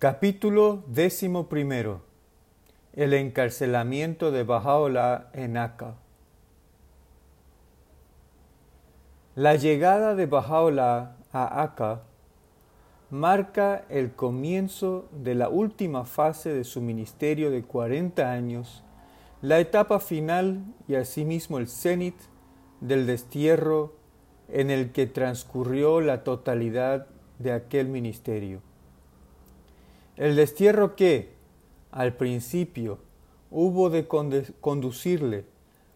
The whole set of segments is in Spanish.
Capítulo décimo primero. El encarcelamiento de Bajaola en Aka. La llegada de Bajaola a Aka marca el comienzo de la última fase de su ministerio de 40 años, la etapa final y asimismo el cenit del destierro en el que transcurrió la totalidad de aquel ministerio. El destierro que, al principio, hubo de conducirle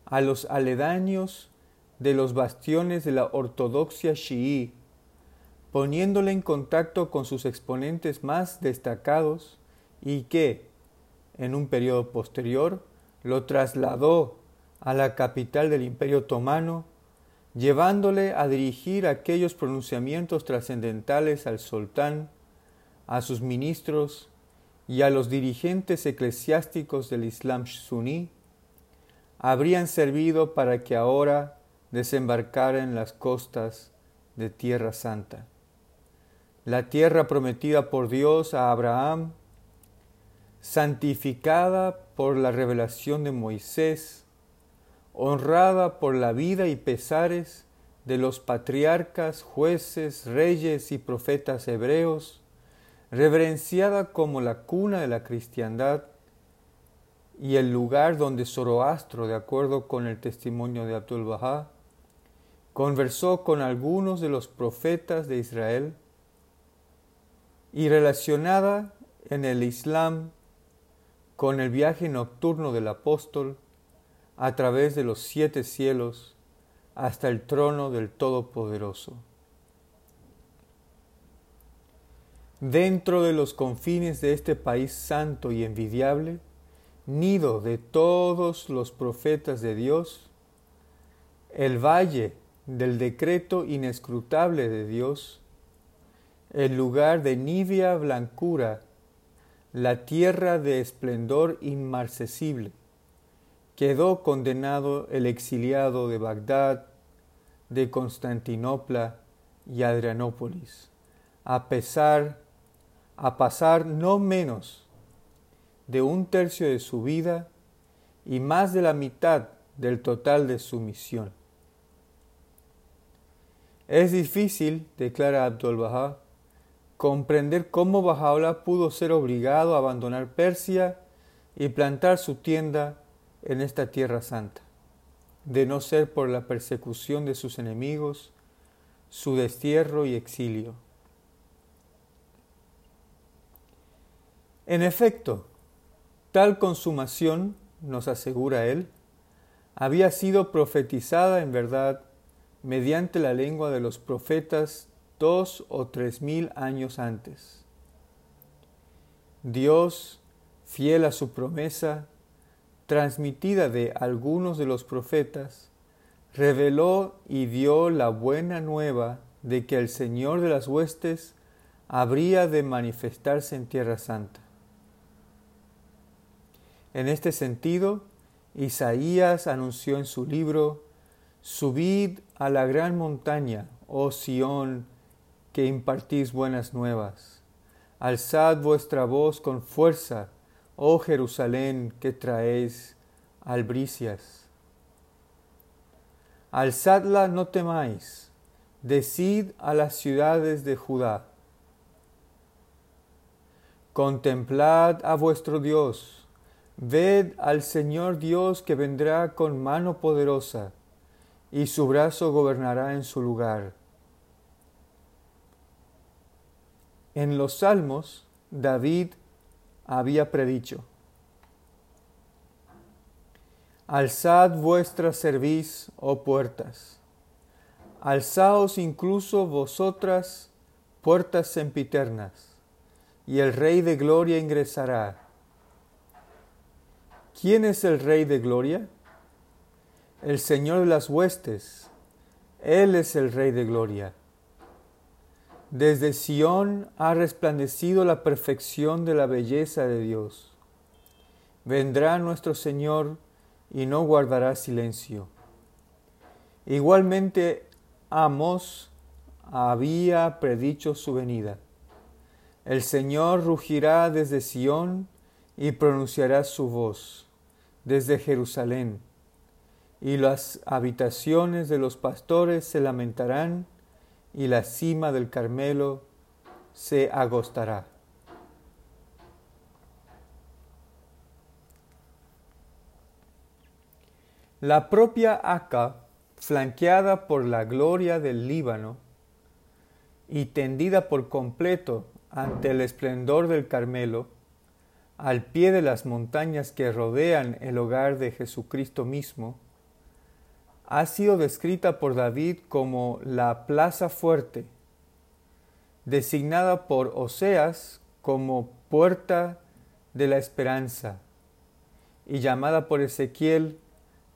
a los aledaños de los bastiones de la ortodoxia chií, poniéndole en contacto con sus exponentes más destacados y que, en un periodo posterior, lo trasladó a la capital del Imperio Otomano llevándole a dirigir aquellos pronunciamientos trascendentales al sultán, a sus ministros y a los dirigentes eclesiásticos del Islam suní, habrían servido para que ahora desembarcara en las costas de Tierra Santa. La tierra prometida por Dios a Abraham, santificada por la revelación de Moisés, honrada por la vida y pesares de los patriarcas, jueces, reyes y profetas hebreos, reverenciada como la cuna de la cristiandad y el lugar donde Zoroastro, de acuerdo con el testimonio de Abdul Bahá, conversó con algunos de los profetas de Israel y relacionada en el Islam con el viaje nocturno del apóstol a través de los siete cielos hasta el trono del Todopoderoso. Dentro de los confines de este país santo y envidiable, nido de todos los profetas de Dios, el valle del decreto inescrutable de Dios, el lugar de nívea blancura, la tierra de esplendor inmarcesible, quedó condenado el exiliado de Bagdad, de Constantinopla y Adrianópolis, a pesar a pasar no menos de un tercio de su vida y más de la mitad del total de su misión. Es difícil, declara Abdul Bahá, comprender cómo Bahá'u'lláh pudo ser obligado a abandonar Persia y plantar su tienda en esta tierra santa, de no ser por la persecución de sus enemigos, su destierro y exilio. En efecto, tal consumación, nos asegura él, había sido profetizada en verdad mediante la lengua de los profetas dos o tres mil años antes. Dios, fiel a su promesa, transmitida de algunos de los profetas, reveló y dio la buena nueva de que el Señor de las huestes habría de manifestarse en Tierra Santa. En este sentido, Isaías anunció en su libro, Subid a la gran montaña, oh Sión, que impartís buenas nuevas. Alzad vuestra voz con fuerza, oh Jerusalén, que traéis albricias. Alzadla, no temáis, decid a las ciudades de Judá. Contemplad a vuestro Dios, ved al Señor Dios que vendrá con mano poderosa, y su brazo gobernará en su lugar. En los salmos, David había predicho. Alzad vuestra cerviz, oh puertas, alzaos incluso vosotras, puertas sempiternas, y el Rey de Gloria ingresará. ¿Quién es el Rey de Gloria? El Señor de las huestes, Él es el Rey de Gloria. Desde Sión ha resplandecido la perfección de la belleza de Dios. Vendrá nuestro Señor y no guardará silencio. Igualmente Amos había predicho su venida. El Señor rugirá desde Sión y pronunciará su voz desde Jerusalén, y las habitaciones de los pastores se lamentarán, y la cima del Carmelo se agostará. La propia Aca, flanqueada por la gloria del Líbano y tendida por completo ante el esplendor del Carmelo, al pie de las montañas que rodean el hogar de Jesucristo mismo, ha sido descrita por David como la plaza fuerte, designada por Oseas como puerta de la esperanza y llamada por Ezequiel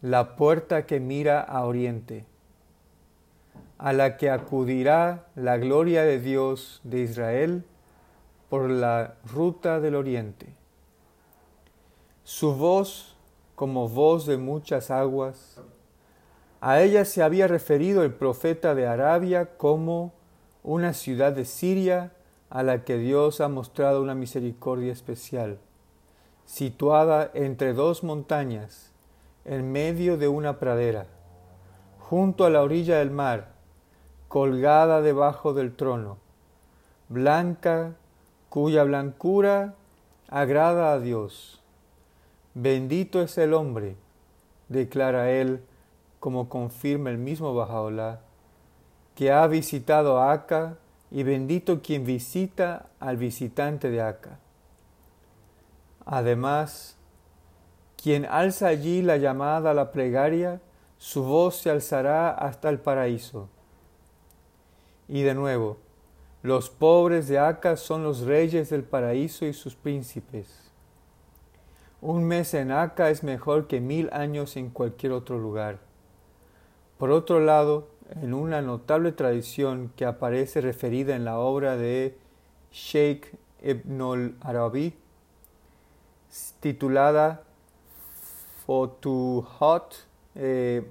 la puerta que mira a oriente, a la que acudirá la gloria de Dios de Israel por la ruta del oriente. Su voz como voz de muchas aguas, a ella se había referido el profeta de Arabia como una ciudad de Siria a la que Dios ha mostrado una misericordia especial, situada entre dos montañas, en medio de una pradera, junto a la orilla del mar, colgada debajo del trono, blanca, cuya blancura agrada a Dios. Bendito es el hombre, declara él, como confirma el mismo Bajaola, que ha visitado a Aca, y bendito quien visita al visitante de Aca. Además, quien alza allí la llamada a la plegaria, su voz se alzará hasta el paraíso. Y de nuevo, los pobres de Aca son los reyes del paraíso y sus príncipes. Un mes en Aca es mejor que mil años en cualquier otro lugar. Por otro lado, en una notable tradición que aparece referida en la obra de Sheikh Ibn al-Arabi, titulada Fotuhat eh,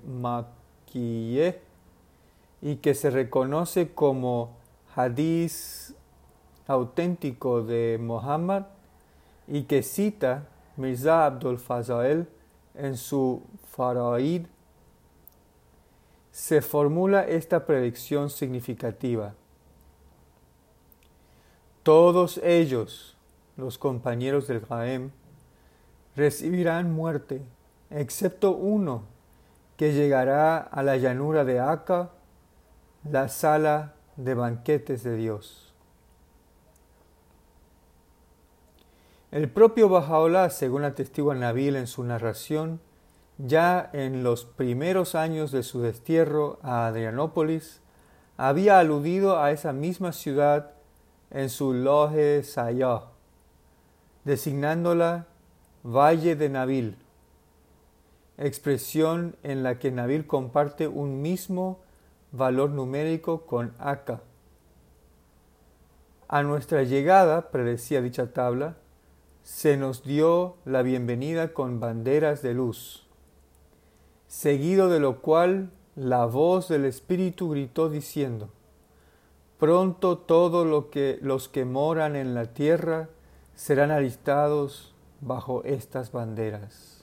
y que se reconoce como hadiz auténtico de Muhammad y que cita Mirza Abdul Fazael en su Faraid, se formula esta predicción significativa. Todos ellos, los compañeros del Jaem, recibirán muerte excepto uno que llegará a la llanura de Aca, la sala de banquetes de Dios. El propio Bajaola, según atestigua Nabil en su narración, ya en los primeros años de su destierro a Adrianópolis, había aludido a esa misma ciudad en su Loje Sayah, designándola Valle de Nabil expresión en la que Nabil comparte un mismo valor numérico con Aka. A nuestra llegada, predecía dicha tabla, se nos dio la bienvenida con banderas de luz, seguido de lo cual la voz del Espíritu gritó diciendo, Pronto todos lo que, los que moran en la tierra serán alistados bajo estas banderas.